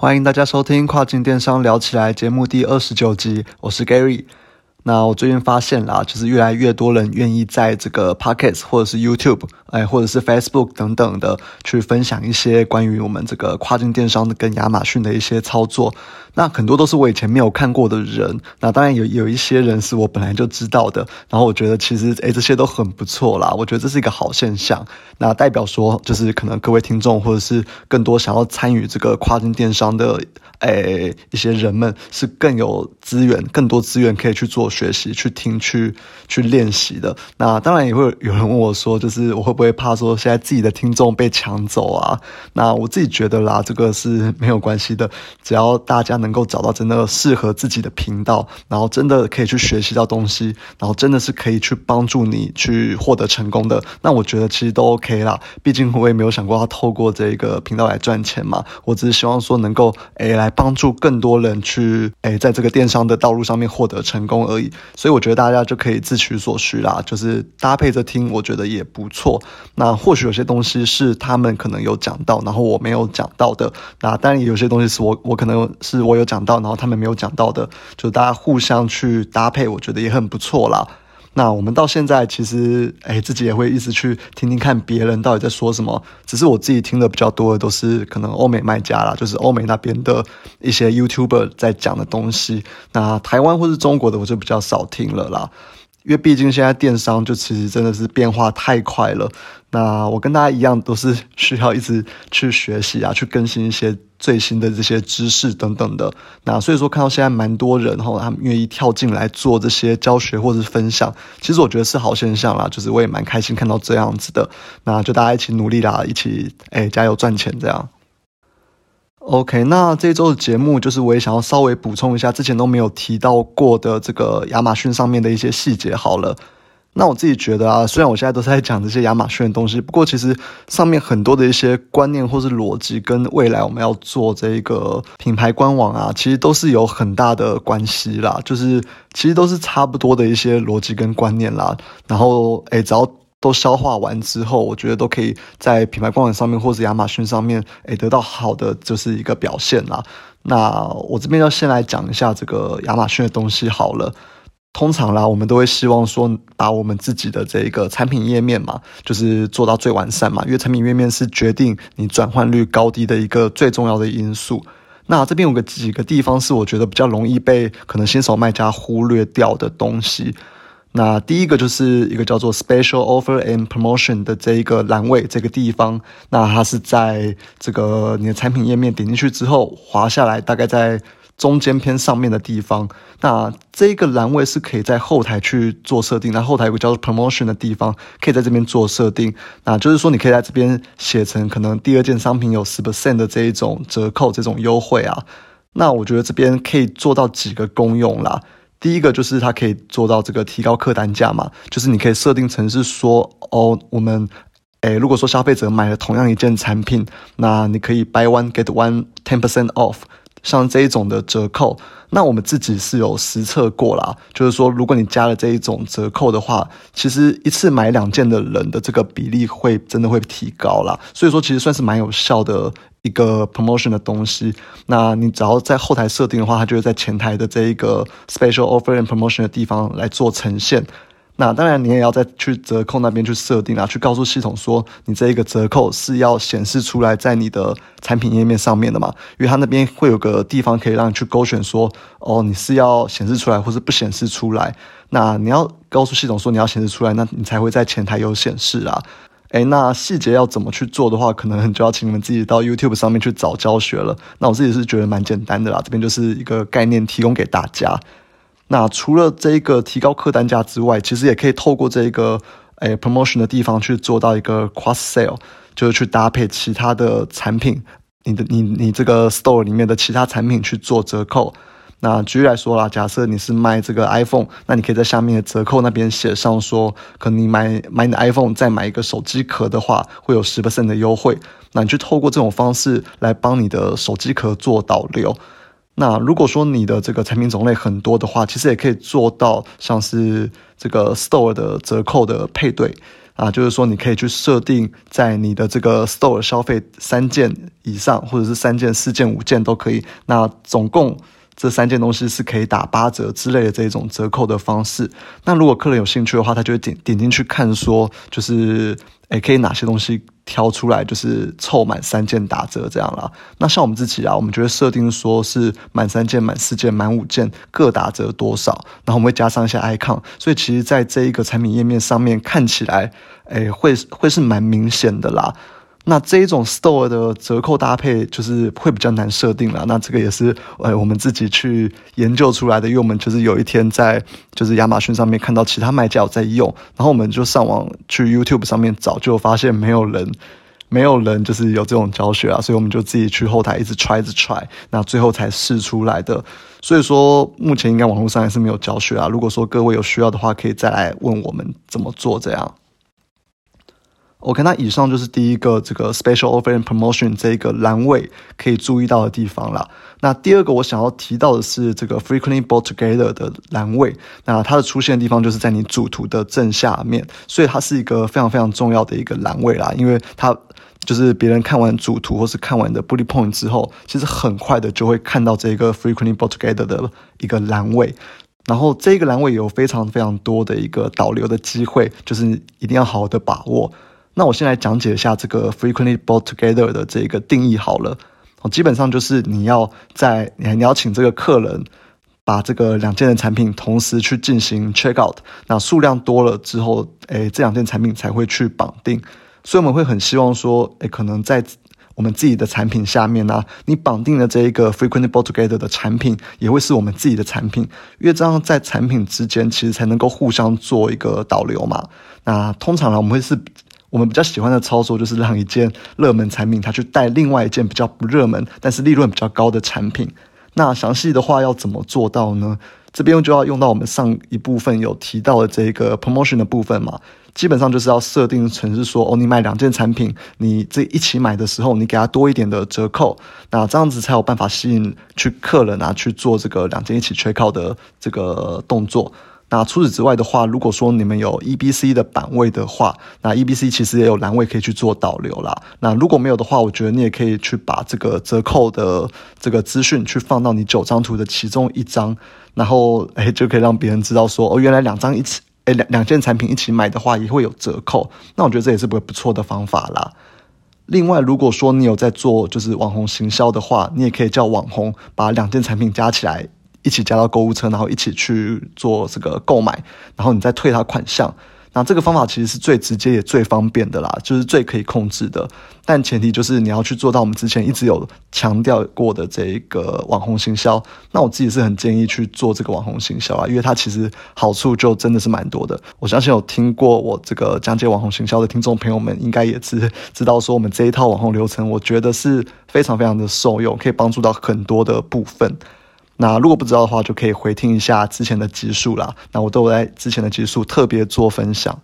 欢迎大家收听跨境电商聊起来节目第二十九集，我是 Gary。那我最近发现啦，就是越来越多人愿意在这个 Pockets 或者是 YouTube，哎，或者是 Facebook 等等的去分享一些关于我们这个跨境电商的跟亚马逊的一些操作。那很多都是我以前没有看过的人，那当然有有一些人是我本来就知道的。然后我觉得其实诶这些都很不错啦，我觉得这是一个好现象。那代表说就是可能各位听众或者是更多想要参与这个跨境电商的诶一些人们是更有资源、更多资源可以去做学习、去听、去去练习的。那当然也会有人问我说，就是我会不会怕说现在自己的听众被抢走啊？那我自己觉得啦，这个是没有关系的，只要大家能。能够找到真的适合自己的频道，然后真的可以去学习到东西，然后真的是可以去帮助你去获得成功的，那我觉得其实都 OK 啦。毕竟我也没有想过要透过这个频道来赚钱嘛，我只是希望说能够诶来帮助更多人去诶在这个电商的道路上面获得成功而已。所以我觉得大家就可以自取所需啦，就是搭配着听，我觉得也不错。那或许有些东西是他们可能有讲到，然后我没有讲到的，那当然有些东西是我我可能是我。有讲到，然后他们没有讲到的，就大家互相去搭配，我觉得也很不错啦。那我们到现在其实，哎，自己也会一直去听听看别人到底在说什么。只是我自己听的比较多的都是可能欧美卖家啦，就是欧美那边的一些 YouTuber 在讲的东西。那台湾或是中国的，我就比较少听了啦。因为毕竟现在电商就其实真的是变化太快了。那我跟大家一样，都是需要一直去学习啊，去更新一些最新的这些知识等等的。那所以说，看到现在蛮多人哈，他们愿意跳进来做这些教学或者是分享，其实我觉得是好现象啦。就是我也蛮开心看到这样子的。那就大家一起努力啦，一起哎加油赚钱这样。OK，那这周的节目就是我也想要稍微补充一下之前都没有提到过的这个亚马逊上面的一些细节。好了。那我自己觉得啊，虽然我现在都是在讲这些亚马逊的东西，不过其实上面很多的一些观念或是逻辑，跟未来我们要做这个品牌官网啊，其实都是有很大的关系啦。就是其实都是差不多的一些逻辑跟观念啦。然后，诶，只要都消化完之后，我觉得都可以在品牌官网上面或者亚马逊上面，诶，得到好的就是一个表现啦。那我这边要先来讲一下这个亚马逊的东西好了。通常啦，我们都会希望说，把我们自己的这个产品页面嘛，就是做到最完善嘛。因为产品页面是决定你转换率高低的一个最重要的因素。那这边有个几个地方是我觉得比较容易被可能新手卖家忽略掉的东西。那第一个就是一个叫做 Special Offer and Promotion 的这一个栏位这个地方，那它是在这个你的产品页面点进去之后滑下来，大概在。中间偏上面的地方，那这个栏位是可以在后台去做设定。那后台有个叫做 promotion 的地方，可以在这边做设定。那就是说，你可以在这边写成可能第二件商品有十 percent 的这一种折扣、这种优惠啊。那我觉得这边可以做到几个功用啦。第一个就是它可以做到这个提高客单价嘛，就是你可以设定成是说，哦，我们，诶，如果说消费者买了同样一件产品，那你可以 buy one get one ten percent off。像这一种的折扣，那我们自己是有实测过啦，就是说，如果你加了这一种折扣的话，其实一次买两件的人的这个比例会真的会提高啦。所以说，其实算是蛮有效的一个 promotion 的东西。那你只要在后台设定的话，它就会在前台的这一个 special offer and promotion 的地方来做呈现。那当然，你也要再去折扣那边去设定啊，去告诉系统说，你这一个折扣是要显示出来在你的产品页面上面的嘛？因为它那边会有个地方可以让你去勾选说，哦，你是要显示出来，或是不显示出来。那你要告诉系统说你要显示出来，那你才会在前台有显示啊。诶，那细节要怎么去做的话，可能就要请你们自己到 YouTube 上面去找教学了。那我自己是觉得蛮简单的啦，这边就是一个概念提供给大家。那除了这个提高客单价之外，其实也可以透过这个诶 promotion 的地方去做到一个 cross sale，就是去搭配其他的产品，你的你你这个 store 里面的其他产品去做折扣。那举例来说啦，假设你是卖这个 iPhone，那你可以在下面的折扣那边写上说，可能你买买你的 iPhone 再买一个手机壳的话，会有十 percent 的优惠。那你去透过这种方式来帮你的手机壳做导流。那如果说你的这个产品种类很多的话，其实也可以做到像是这个 store 的折扣的配对。啊，就是说你可以去设定在你的这个 store 消费三件以上，或者是三件、四件、五件都可以。那总共这三件东西是可以打八折之类的这种折扣的方式。那如果客人有兴趣的话，他就会点点进去看，说就是诶，可以哪些东西。挑出来就是凑满三件打折这样啦。那像我们自己啊，我们就会设定说是满三件、满四件、满五件各打折多少，然后我们会加上一些 icon，所以其实在这一个产品页面上面看起来，诶，会会是蛮明显的啦。那这一种 store 的折扣搭配就是会比较难设定了。那这个也是呃我们自己去研究出来的，因为我们就是有一天在就是亚马逊上面看到其他卖家有在用，然后我们就上网去 YouTube 上面找，就发现没有人没有人就是有这种教学啊，所以我们就自己去后台一直 try 一直 try，那最后才试出来的。所以说目前应该网络上还是没有教学啊。如果说各位有需要的话，可以再来问我们怎么做这样。OK，那以上就是第一个这个 Special Offer and Promotion 这一个栏位可以注意到的地方了。那第二个我想要提到的是这个 Frequently Bought Together 的栏位。那它的出现的地方就是在你主图的正下面，所以它是一个非常非常重要的一个栏位啦。因为它就是别人看完主图或是看完的 Bullet Point 之后，其实很快的就会看到这个 Frequently Bought Together 的一个栏位。然后这个栏位有非常非常多的一个导流的机会，就是一定要好好的把握。那我先来讲解一下这个 frequently bought together 的这个定义好了。哦，基本上就是你要在你你要请这个客人把这个两件的产品同时去进行 check out，那数量多了之后，诶，这两件产品才会去绑定。所以我们会很希望说，诶，可能在我们自己的产品下面呢，你绑定的这一个 frequently bought together 的产品也会是我们自己的产品，因为这样在产品之间其实才能够互相做一个导流嘛。那通常呢，我们会是。我们比较喜欢的操作就是让一件热门产品，它去带另外一件比较不热门，但是利润比较高的产品。那详细的话要怎么做到呢？这边就要用到我们上一部分有提到的这个 promotion 的部分嘛。基本上就是要设定成是说，哦，你买两件产品，你这一起买的时候，你给他多一点的折扣，那这样子才有办法吸引去客人啊去做这个两件一起缺靠的这个动作。那除此之外的话，如果说你们有 E B C 的版位的话，那 E B C 其实也有栏位可以去做导流啦。那如果没有的话，我觉得你也可以去把这个折扣的这个资讯去放到你九张图的其中一张，然后哎就可以让别人知道说哦，原来两张一起哎两两件产品一起买的话也会有折扣。那我觉得这也是个不错的方法啦。另外，如果说你有在做就是网红行销的话，你也可以叫网红把两件产品加起来。一起加到购物车，然后一起去做这个购买，然后你再退他款项。那这个方法其实是最直接也最方便的啦，就是最可以控制的。但前提就是你要去做到我们之前一直有强调过的这一个网红行销。那我自己是很建议去做这个网红行销啊，因为它其实好处就真的是蛮多的。我相信有听过我这个讲解网红行销的听众朋友们，应该也是知道说我们这一套网红流程，我觉得是非常非常的受用，可以帮助到很多的部分。那如果不知道的话，就可以回听一下之前的集数啦。那我都有在之前的集数特别做分享。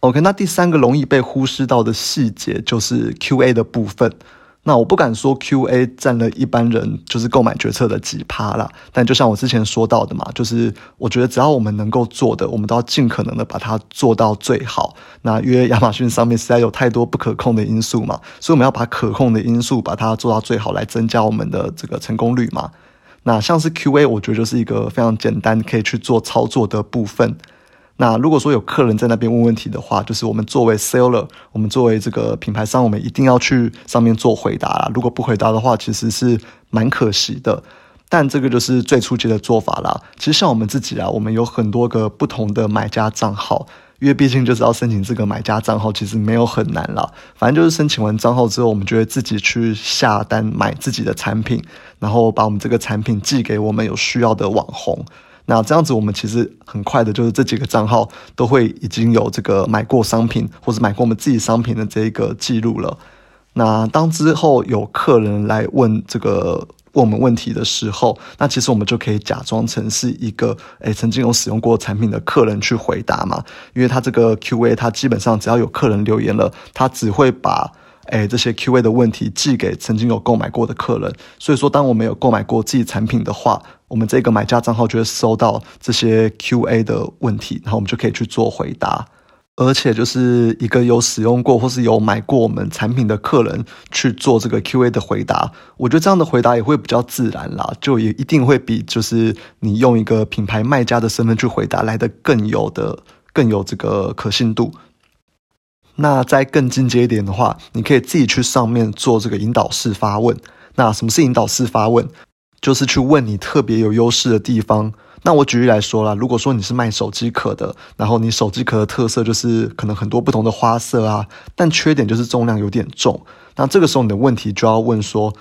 OK，那第三个容易被忽视到的细节就是 QA 的部分。那我不敢说 QA 占了一般人就是购买决策的几趴啦，但就像我之前说到的嘛，就是我觉得只要我们能够做的，我们都要尽可能的把它做到最好。那因为亚马逊上面实在有太多不可控的因素嘛，所以我们要把可控的因素把它做到最好，来增加我们的这个成功率嘛。那像是 QA，我觉得就是一个非常简单可以去做操作的部分。那如果说有客人在那边问问题的话，就是我们作为 seller，我们作为这个品牌商，我们一定要去上面做回答啦。如果不回答的话，其实是蛮可惜的。但这个就是最初级的做法啦。其实像我们自己啊，我们有很多个不同的买家账号。因为毕竟就是要申请这个买家账号，其实没有很难了。反正就是申请完账号之后，我们就会自己去下单买自己的产品，然后把我们这个产品寄给我们有需要的网红。那这样子，我们其实很快的，就是这几个账号都会已经有这个买过商品或者买过我们自己商品的这个记录了。那当之后有客人来问这个。问我们问题的时候，那其实我们就可以假装成是一个诶曾经有使用过产品的客人去回答嘛，因为他这个 Q&A，他基本上只要有客人留言了，他只会把诶这些 Q&A 的问题寄给曾经有购买过的客人，所以说当我们有购买过自己产品的话，我们这个买家账号就会收到这些 Q&A 的问题，然后我们就可以去做回答。而且就是一个有使用过或是有买过我们产品的客人去做这个 Q&A 的回答，我觉得这样的回答也会比较自然啦，就也一定会比就是你用一个品牌卖家的身份去回答来的更有的更有这个可信度。那再更进阶一点的话，你可以自己去上面做这个引导式发问。那什么是引导式发问？就是去问你特别有优势的地方。那我举例来说啦，如果说你是卖手机壳的，然后你手机壳的特色就是可能很多不同的花色啊，但缺点就是重量有点重。那这个时候你的问题就要问说，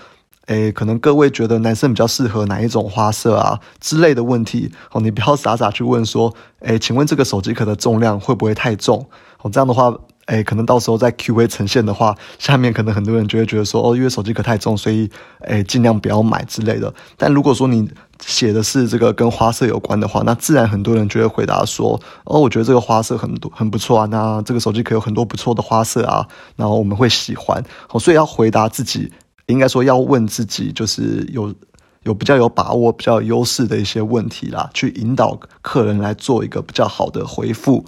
诶，可能各位觉得男生比较适合哪一种花色啊之类的问题。哦，你不要傻傻去问说，诶，请问这个手机壳的重量会不会太重？哦，这样的话。哎，可能到时候在 Q&A 呈现的话，下面可能很多人就会觉得说，哦，因为手机壳太重，所以哎，尽量不要买之类的。但如果说你写的是这个跟花色有关的话，那自然很多人就会回答说，哦，我觉得这个花色很多很不错啊，那这个手机壳有很多不错的花色啊，然后我们会喜欢。哦，所以要回答自己，应该说要问自己，就是有有比较有把握、比较有优势的一些问题啦，去引导客人来做一个比较好的回复。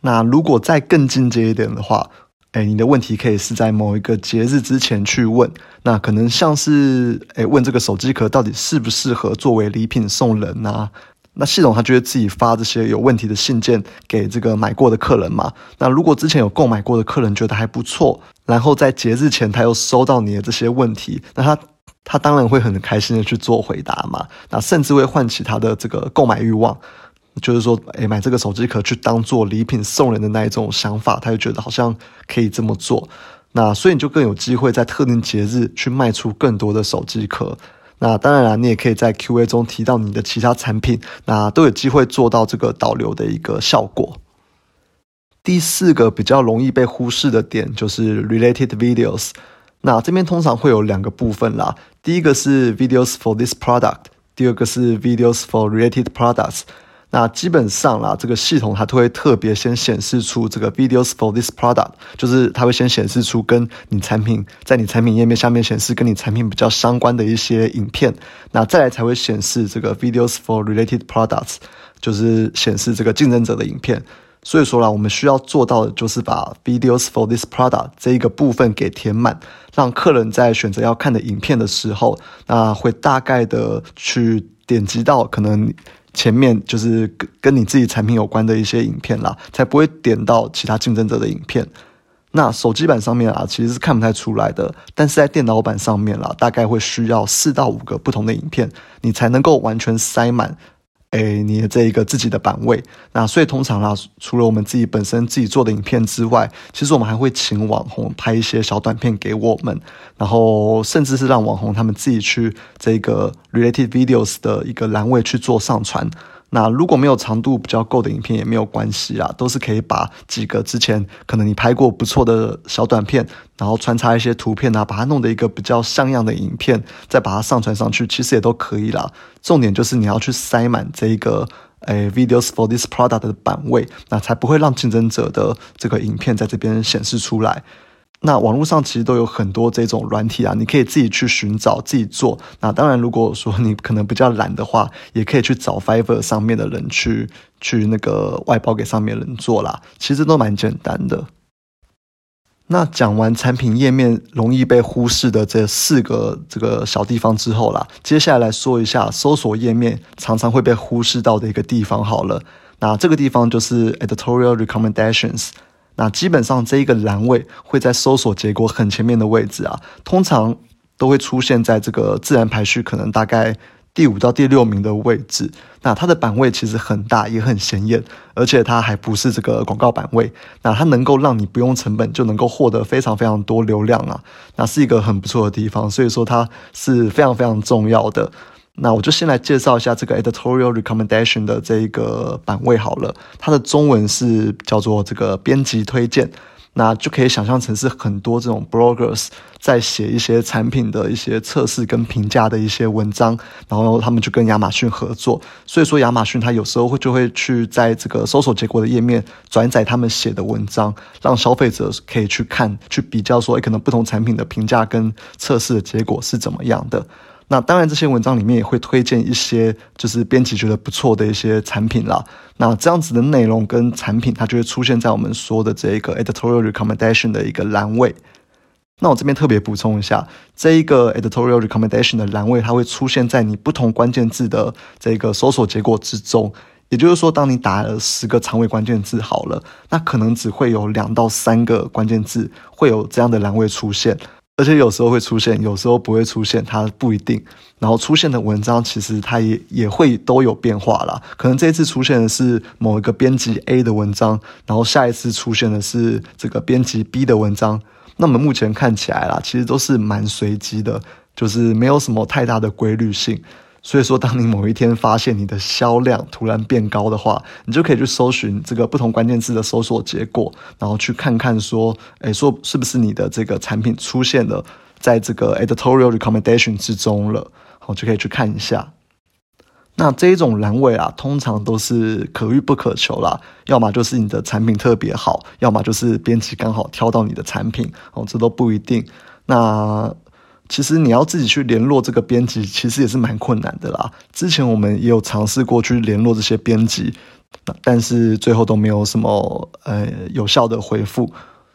那如果再更进阶一点的话，哎，你的问题可以是在某一个节日之前去问，那可能像是哎问这个手机壳到底适不适合作为礼品送人呐？那系统它就会自己发这些有问题的信件给这个买过的客人嘛。那如果之前有购买过的客人觉得还不错，然后在节日前他又收到你的这些问题，那他他当然会很开心的去做回答嘛。那甚至会唤起他的这个购买欲望。就是说，哎，买这个手机壳去当做礼品送人的那一种想法，他就觉得好像可以这么做。那所以你就更有机会在特定节日去卖出更多的手机壳。那当然了，你也可以在 Q&A 中提到你的其他产品，那都有机会做到这个导流的一个效果。第四个比较容易被忽视的点就是 related videos。那这边通常会有两个部分啦，第一个是 videos for this product，第二个是 videos for related products。那基本上啦，这个系统它都会特别先显示出这个 videos for this product，就是它会先显示出跟你产品在你产品页面下面显示跟你产品比较相关的一些影片，那再来才会显示这个 videos for related products，就是显示这个竞争者的影片。所以说啦，我们需要做到的就是把 videos for this product 这一个部分给填满，让客人在选择要看的影片的时候，那会大概的去点击到可能。前面就是跟跟你自己产品有关的一些影片啦，才不会点到其他竞争者的影片。那手机版上面啊，其实是看不太出来的，但是在电脑版上面啦，大概会需要四到五个不同的影片，你才能够完全塞满。诶，你的这一个自己的版位，那所以通常啦，除了我们自己本身自己做的影片之外，其实我们还会请网红拍一些小短片给我们，然后甚至是让网红他们自己去这个 related videos 的一个栏位去做上传。那如果没有长度比较够的影片也没有关系啊，都是可以把几个之前可能你拍过不错的小短片，然后穿插一些图片啊，把它弄得一个比较像样的影片，再把它上传上去，其实也都可以啦。重点就是你要去塞满这一个诶 videos for this product 的版位，那才不会让竞争者的这个影片在这边显示出来。那网络上其实都有很多这种软体啊，你可以自己去寻找自己做。那当然，如果说你可能比较懒的话，也可以去找 Fiverr 上面的人去去那个外包给上面人做啦。其实都蛮简单的。那讲完产品页面容易被忽视的这四个这个小地方之后啦，接下来来说一下搜索页面常常会被忽视到的一个地方好了。那这个地方就是 Editorial Recommendations。那基本上这一个栏位会在搜索结果很前面的位置啊，通常都会出现在这个自然排序可能大概第五到第六名的位置。那它的版位其实很大，也很显眼，而且它还不是这个广告版位。那它能够让你不用成本就能够获得非常非常多流量啊，那是一个很不错的地方。所以说它是非常非常重要的。那我就先来介绍一下这个 editorial recommendation 的这一个版位好了，它的中文是叫做这个编辑推荐，那就可以想象成是很多这种 bloggers 在写一些产品的一些测试跟评价的一些文章，然后他们就跟亚马逊合作，所以说亚马逊它有时候会就会去在这个搜索结果的页面转载他们写的文章，让消费者可以去看去比较说，可能不同产品的评价跟测试的结果是怎么样的。那当然，这些文章里面也会推荐一些就是编辑觉得不错的一些产品啦。那这样子的内容跟产品，它就会出现在我们说的这个 editorial recommendation 的一个栏位。那我这边特别补充一下，这一个 editorial recommendation 的栏位，它会出现在你不同关键字的这个搜索结果之中。也就是说，当你打了十个长尾关键字好了，那可能只会有两到三个关键字会有这样的栏位出现。而且有时候会出现，有时候不会出现，它不一定。然后出现的文章其实它也也会都有变化啦。可能这次出现的是某一个编辑 A 的文章，然后下一次出现的是这个编辑 B 的文章。那么目前看起来啦，其实都是蛮随机的，就是没有什么太大的规律性。所以说，当你某一天发现你的销量突然变高的话，你就可以去搜寻这个不同关键字的搜索结果，然后去看看说，哎，说是不是你的这个产品出现了在这个 editorial recommendation 之中了，好，就可以去看一下。那这一种栏位啊，通常都是可遇不可求啦，要么就是你的产品特别好，要么就是编辑刚好挑到你的产品，哦，这都不一定。那其实你要自己去联络这个编辑，其实也是蛮困难的啦。之前我们也有尝试过去联络这些编辑，但是最后都没有什么呃有效的回复。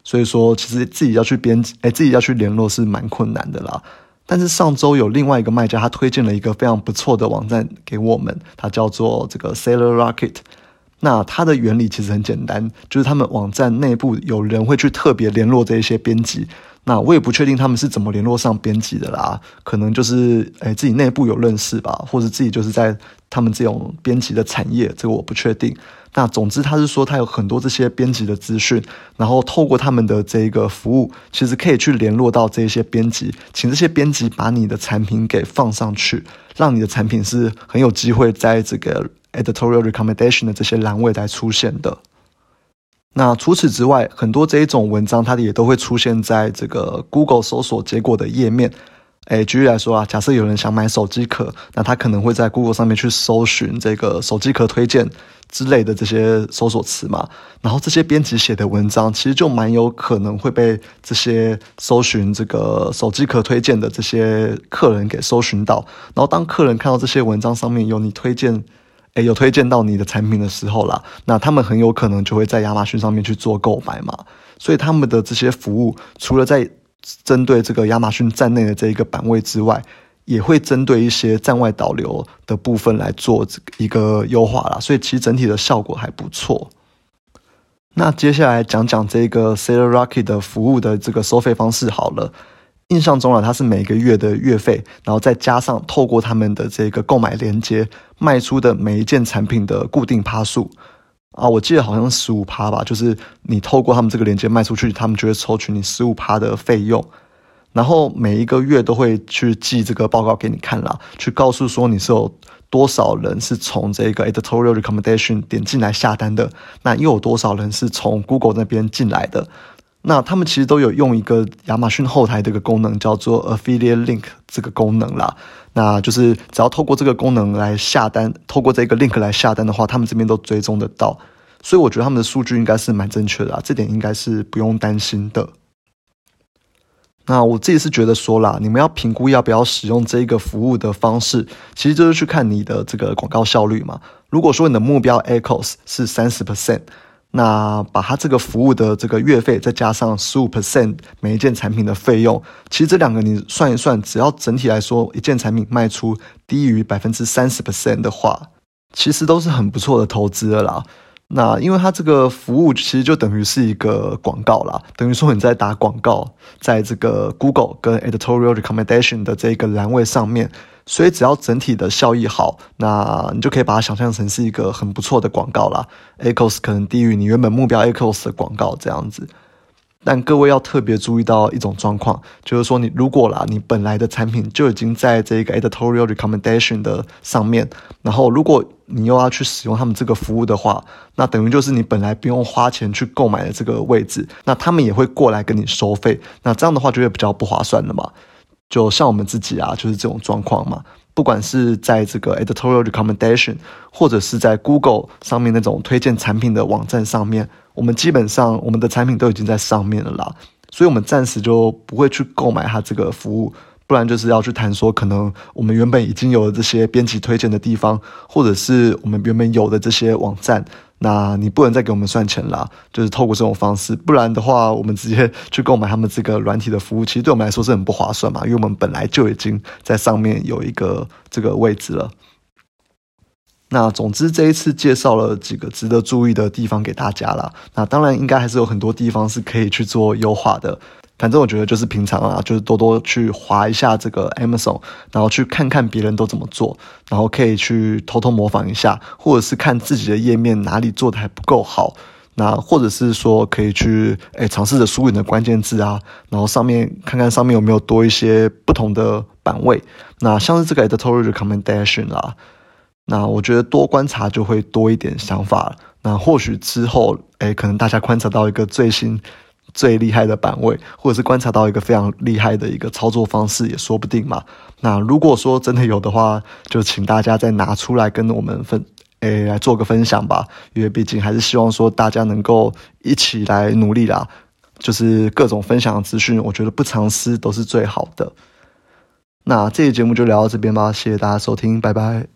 所以说，其实自己要去编辑，哎，自己要去联络是蛮困难的啦。但是上周有另外一个卖家，他推荐了一个非常不错的网站给我们，它叫做这个 Seller Rocket。那它的原理其实很简单，就是他们网站内部有人会去特别联络这一些编辑。那我也不确定他们是怎么联络上编辑的啦，可能就是诶自己内部有认识吧，或者自己就是在他们这种编辑的产业，这个我不确定。那总之他是说他有很多这些编辑的资讯，然后透过他们的这个服务，其实可以去联络到这些编辑，请这些编辑把你的产品给放上去，让你的产品是很有机会在这个 editorial recommendation 的这些栏位来出现的。那除此之外，很多这一种文章，它也都会出现在这个 Google 搜索结果的页面。诶，举例来说啊，假设有人想买手机壳，那他可能会在 Google 上面去搜寻这个手机壳推荐之类的这些搜索词嘛。然后这些编辑写的文章，其实就蛮有可能会被这些搜寻这个手机壳推荐的这些客人给搜寻到。然后当客人看到这些文章上面有你推荐。诶，有推荐到你的产品的时候啦，那他们很有可能就会在亚马逊上面去做购买嘛。所以他们的这些服务，除了在针对这个亚马逊站内的这一个版位之外，也会针对一些站外导流的部分来做一个优化啦。所以其实整体的效果还不错。那接下来讲讲这个 Seller Rocket 的服务的这个收费方式好了。印象中啊，它是每个月的月费，然后再加上透过他们的这个购买链接卖出的每一件产品的固定趴数。啊，我记得好像十五趴吧，就是你透过他们这个链接卖出去，他们就会抽取你十五趴的费用，然后每一个月都会去寄这个报告给你看啦，去告诉说你是有多少人是从这个 editorial recommendation 点进来下单的，那又有多少人是从 Google 那边进来的。那他们其实都有用一个亚马逊后台的一个功能，叫做 Affiliate Link 这个功能啦。那就是只要透过这个功能来下单，透过这个 link 来下单的话，他们这边都追踪得到。所以我觉得他们的数据应该是蛮正确的啊，这点应该是不用担心的。那我自己是觉得说啦，你们要评估要不要使用这个服务的方式，其实就是去看你的这个广告效率嘛。如果说你的目标 Echoes 是三十 percent。那把它这个服务的这个月费再加上十五 percent 每一件产品的费用，其实这两个你算一算，只要整体来说一件产品卖出低于百分之三十 percent 的话，其实都是很不错的投资了啦。那因为它这个服务其实就等于是一个广告啦，等于说你在打广告，在这个 Google 跟 Editorial Recommendation 的这个栏位上面。所以只要整体的效益好，那你就可以把它想象成是一个很不错的广告啦。Acos 可能低于你原本目标 Acos 的广告这样子。但各位要特别注意到一种状况，就是说你如果啦，你本来的产品就已经在这个 Editorial Recommendation 的上面，然后如果你又要去使用他们这个服务的话，那等于就是你本来不用花钱去购买的这个位置，那他们也会过来跟你收费，那这样的话就会比较不划算了嘛。就像我们自己啊，就是这种状况嘛。不管是在这个 editorial recommendation，或者是在 Google 上面那种推荐产品的网站上面，我们基本上我们的产品都已经在上面了啦。所以，我们暂时就不会去购买它这个服务，不然就是要去谈说，可能我们原本已经有了这些编辑推荐的地方，或者是我们原本有的这些网站，那你不能再给我们算钱啦，就是透过这种方式，不然的话，我们直接去购买他们这个软体的服务，其实对我们来说是很不划算嘛，因为我们本来就已经在上面有一个这个位置了。那总之这一次介绍了几个值得注意的地方给大家了，那当然应该还是有很多地方是可以去做优化的。反正我觉得就是平常啊，就是多多去划一下这个 Amazon，然后去看看别人都怎么做，然后可以去偷偷模仿一下，或者是看自己的页面哪里做的还不够好，那或者是说可以去诶尝试着输入你的关键字啊，然后上面看看上面有没有多一些不同的版位，那像是这个 Editorial Recommendation 啦，那我觉得多观察就会多一点想法，那或许之后诶可能大家观察到一个最新。最厉害的版位，或者是观察到一个非常厉害的一个操作方式，也说不定嘛。那如果说真的有的话，就请大家再拿出来跟我们分，诶，来做个分享吧。因为毕竟还是希望说大家能够一起来努力啦。就是各种分享资讯，我觉得不藏私都是最好的。那这期节目就聊到这边吧，谢谢大家收听，拜拜。